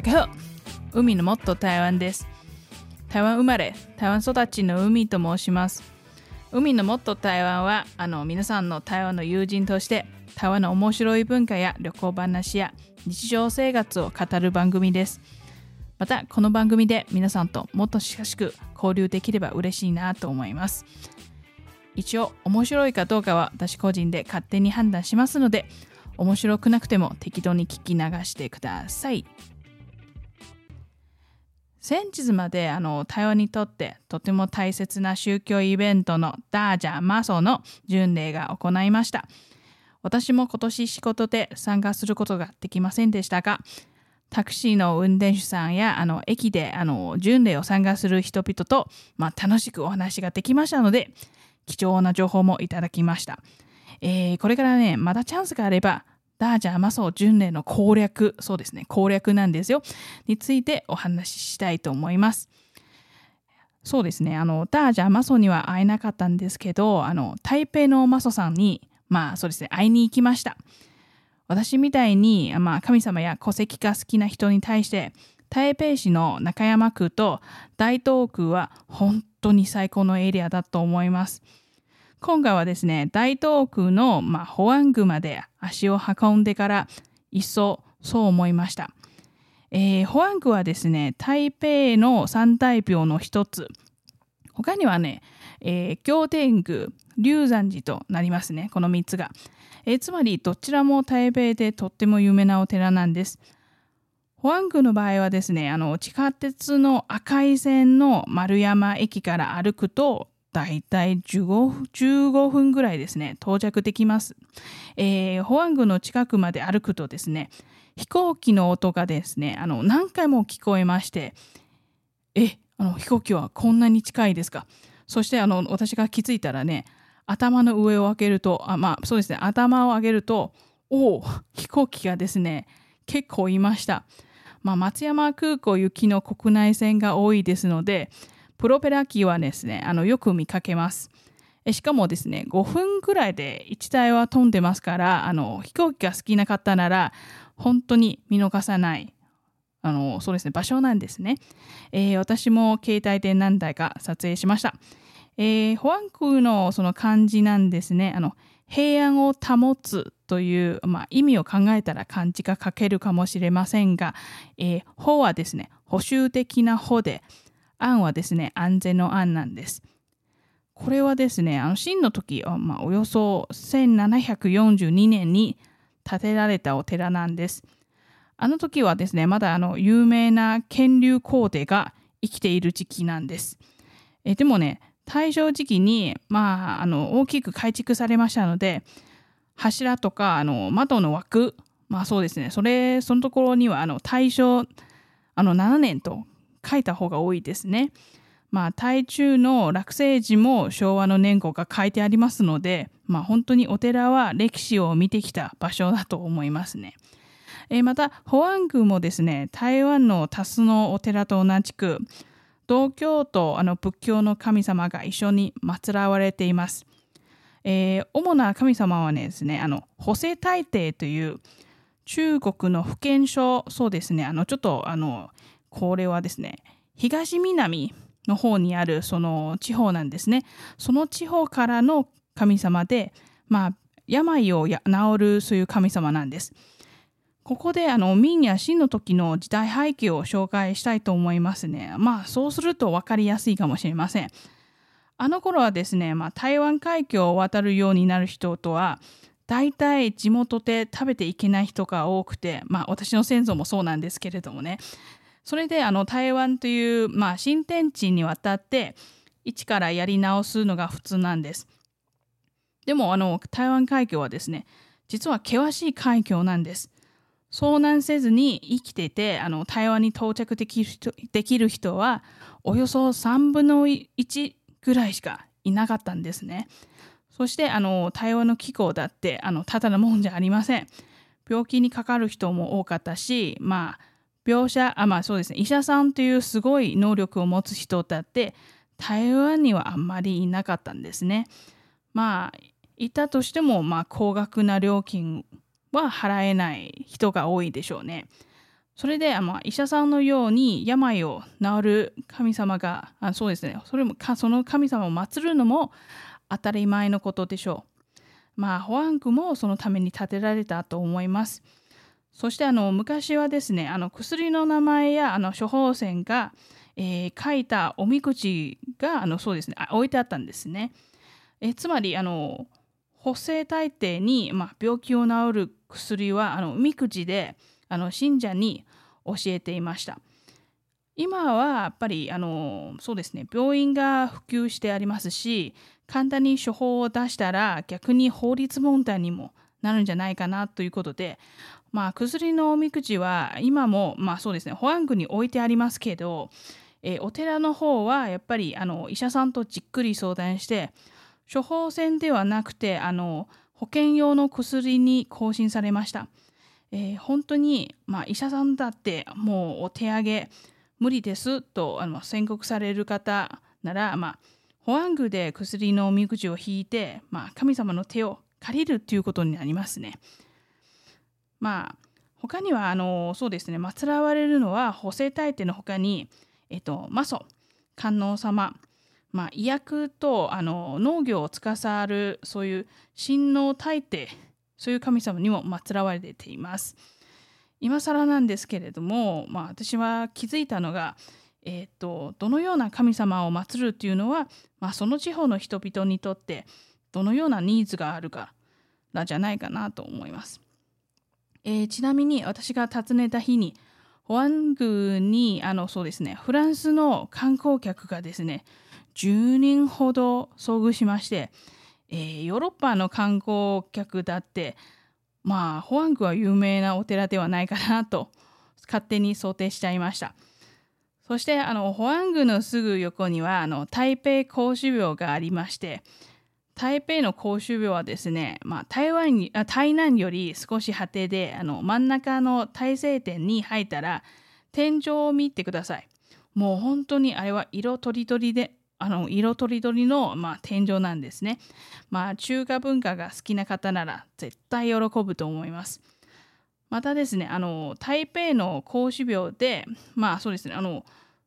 大家好海のもっと台湾です。台湾生まれ台湾育ちの海と申します。海のもっと台湾はあの皆さんの台湾の友人として台湾の面白い文化や旅行話や日常生活を語る番組です。またこの番組で皆さんともっと親しく交流できれば嬉しいなと思います。一応面白いかどうかは私個人で勝手に判断しますので面白くなくても適当に聞き流してください。先日まであの台湾にとってとても大切な宗教イベントのダージャマソの巡礼が行いました。私も今年仕事で参加することができませんでしたがタクシーの運転手さんやあの駅であの巡礼を参加する人々と、まあ、楽しくお話ができましたので貴重な情報もいただきました、えー、これからねまだチャンスがあればダージャーマソ巡礼の攻略。そうですね。攻略なんですよ。についてお話ししたいと思います。そうですね。あのダージャーマソには会えなかったんですけどあの台北のマソさんにまあそうですね会いに行きました。私みたいに、まあ、神様や戸籍が好きな人に対して台北市の中山区と大東区は本当に最高のエリアだと思います。今回はですね、大東区の、まあ、保安区まで足を運んでから一層そう思いました。えー、保安区はですね、台北の三大廟の一つ。他にはね、えー、行天宮、龍山寺となりますね、この3つが。えー、つまりどちらも台北でとっても有名なお寺なんです。保安宮の場合はですね、あの地下鉄の赤い線の丸山駅から歩くと、だいたい 15, 15分ぐらいですね、到着できます。えー、保安宮の近くまで歩くとですね、飛行機の音がですね、あの何回も聞こえまして、え、あの飛行機はこんなに近いですか？そしてあの私が気づいたらね、頭の上を開けると、あまあそうですね、頭を上げると、おお、飛行機がですね、結構いました。まあ、松山空港行きの国内線が多いですので、プロペラ機はですね、あのよく見かけます。しかもですね、5分ぐらいで1台は飛んでますから、あの飛行機が好きな方なら、本当に見逃さないあのそうですね場所なんですね、えー、私も携帯で何台か撮影しました。えー、保安区のその漢字なんですね。あの平安を保つという、まあ、意味を考えたら漢字が書けるかもしれませんが、えー、法はですね、保守的な法で、安はですね、安全の安なんです。これはですね、あの秦の時、まあ、およそ1742年に建てられたお寺なんです。あの時はですね、まだあの有名な建立皇帝が生きている時期なんです。えでもね、大正時期に、まあ、あの大きく改築されましたので柱とかあの窓の枠まあそうですねそれそのところにはあの大正あの7年と書いた方が多いですね。まあ、台中の落成時も昭和の年号が書いてありますので、まあ、本当にお寺は歴史を見てきた場所だと思いますね。えまた、保安宮もですね、台湾の多数のお寺と同じく、道教とあの仏教の神様が一緒に祀られています。えー、主な神様はねですね、あの、補正大帝という中国の福建省、そうですね、あの、ちょっと、あの、これはですね、東南の方にあるその地方なんですね。その地方からの神様で、まあ、病を治るそういう神様なんです。ここであの明や清の時の時代背景を紹介したいと思いますね。まあそうすると分かりやすいかもしれません。あの頃はですね、まあ、台湾海峡を渡るようになる人とは大体地元で食べていけない人が多くて、まあ、私の先祖もそうなんですけれどもねそれであの台湾という、まあ、新天地に渡って一からやり直すのが普通なんです。でもあの台湾海峡はですね実は険しい海峡なんです。遭難せずに生きててあの台湾に到着できる人できる人はおよそ3分の1ぐらいしかいなかったんですね。そしてあの台湾の気候だってあのただのもんじゃありません。病気にかかる人も多かったし、まあ、病者あまあそうですね医者さんというすごい能力を持つ人だって台湾にはあんまりいなかったんですね。まあいたとしても、まあ、高額な料金は払えない人が多いでしょうね。それで、まあ、医者さんのように病を治る神様があそうですねそれもその神様を祀るのも当たり前のことでしょう。まあホアングもそのために建てられたと思います。そしてあの昔はですねあの薬の名前やあの処方箋が、えー、書いたおみくじがあのそうですね置いてあったんですね。えつまりあの補正大抵に、まあ、病気を治る薬はあのおみくじであの信者に教えていました。今はやっぱりあのそうですね病院が普及してありますし簡単に処方を出したら逆に法律問題にもなるんじゃないかなということでまあ薬のおみくじは今もまあそうですね保安具に置いてありますけど、えお寺の方はやっぱりあの医者さんとじっくり相談して処方箋ではなくてあの保険用の薬に更新されました。えー、本当に、まあ、医者さんだってもうお手上げ無理ですとあの宣告される方なら、まあ、保安具で薬のおみくじを引いて、まあ、神様の手を借りるということになりますね。まあ他にはあのそうですね祀られるのは補正大帝の他に、えっと、マソ観音様、まあ、医薬とあの農業を司るそういう神農大帝そういう神様にも祀られています。今更なんですけれども、まあ、私は気づいたのが、えーと、どのような神様を祀るっていうのは、まあ、その地方の人々にとってどのようなニーズがあるかなんじゃないかなと思います。えー、ちなみに私が訪ねた日にホアングにあのそうですねフランスの観光客がですね10人ほど遭遇しましてえー、ヨーロッパの観光客だってまあホアングは有名なお寺ではないかなと勝手に想定しちゃいました。そしてあのホアングのすぐ横にはあの台北公主廟がありまして台北の公主廟はですね、まあ、台湾にあ台南より少し果てであの真ん中の大聖殿に入ったら天井を見てくださいもう本当にあれは色とりどりであの色とりどりの、まあ、天井なんですね。まあ中華文化が好きな方なら絶対喜ぶと思います。またですね、あの台北の孔子廟で、まあそうですね、あの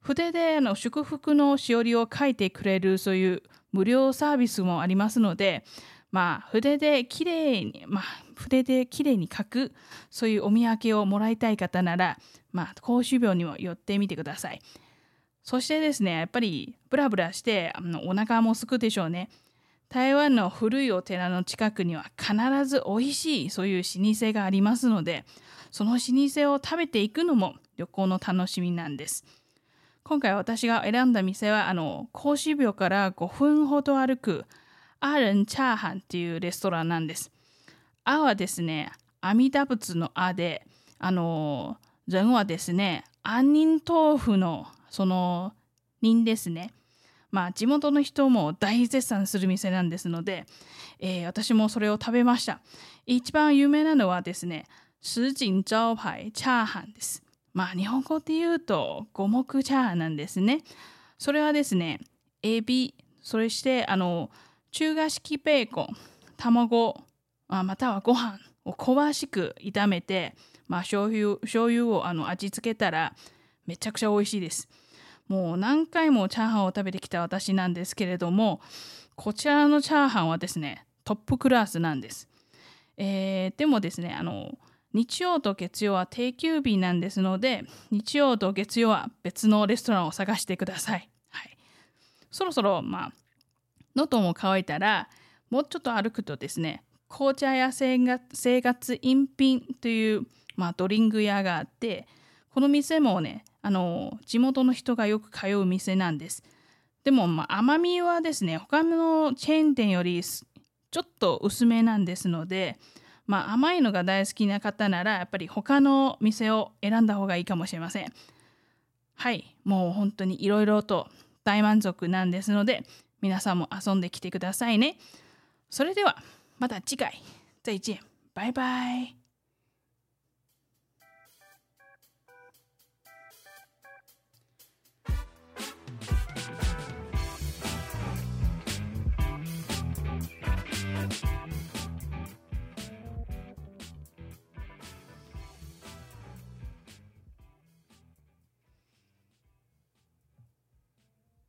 筆であの祝福のしおりを書いてくれるそういう無料サービスもありますので、まあ筆できれいに、まあ筆できれいに書くそういうお土産をもらいたい方なら、まあ孔子廟にも寄ってみてください。そしてですね、やっぱりブラブラしてあのお腹も空くでしょうね。台湾の古いお寺の近くには必ず美味しいそういう老舗がありますので、その老舗を食べていくのも旅行の楽しみなんです。今回私が選んだ店は、あの、孔子廟から5分ほど歩く、アーレンチャーハンっていうレストランなんです。あはですね、阿弥陀仏のあで、あの、人はですね、杏仁豆腐のその人ですね。まあ地元の人も大絶賛する店なんですので、えー、私もそれを食べました。一番有名なのはですね、什锦招牌チャーハンです。まあ日本語で言うと五目チャーハンなんですね。それはですね、エビ、それしてあの中華式ベーコン、卵、またはご飯を香しく炒めて、まあ、醤油醤油をあの味付けたらめちゃくちゃ美味しいです。もう何回もチャーハンを食べてきた私なんですけれどもこちらのチャーハンはですねトップクラスなんです。えー、でもですねあの日曜と月曜は定休日なんですので日曜と月曜は別のレストランを探してください。はい、そろそろまあ喉も渇いたらもうちょっと歩くとですね紅茶や生活飲品という、まあ、ドリンク屋があってこの店もねあの地元の人がよく通う店なんです。でも、まあ、甘みはですね他のチェーン店よりちょっと薄めなんですので、まあ、甘いのが大好きな方ならやっぱり他の店を選んだ方がいいかもしれません。はいもう本当にいろいろと大満足なんですので皆さんも遊んできてくださいね。それではまた次回再见バイバイ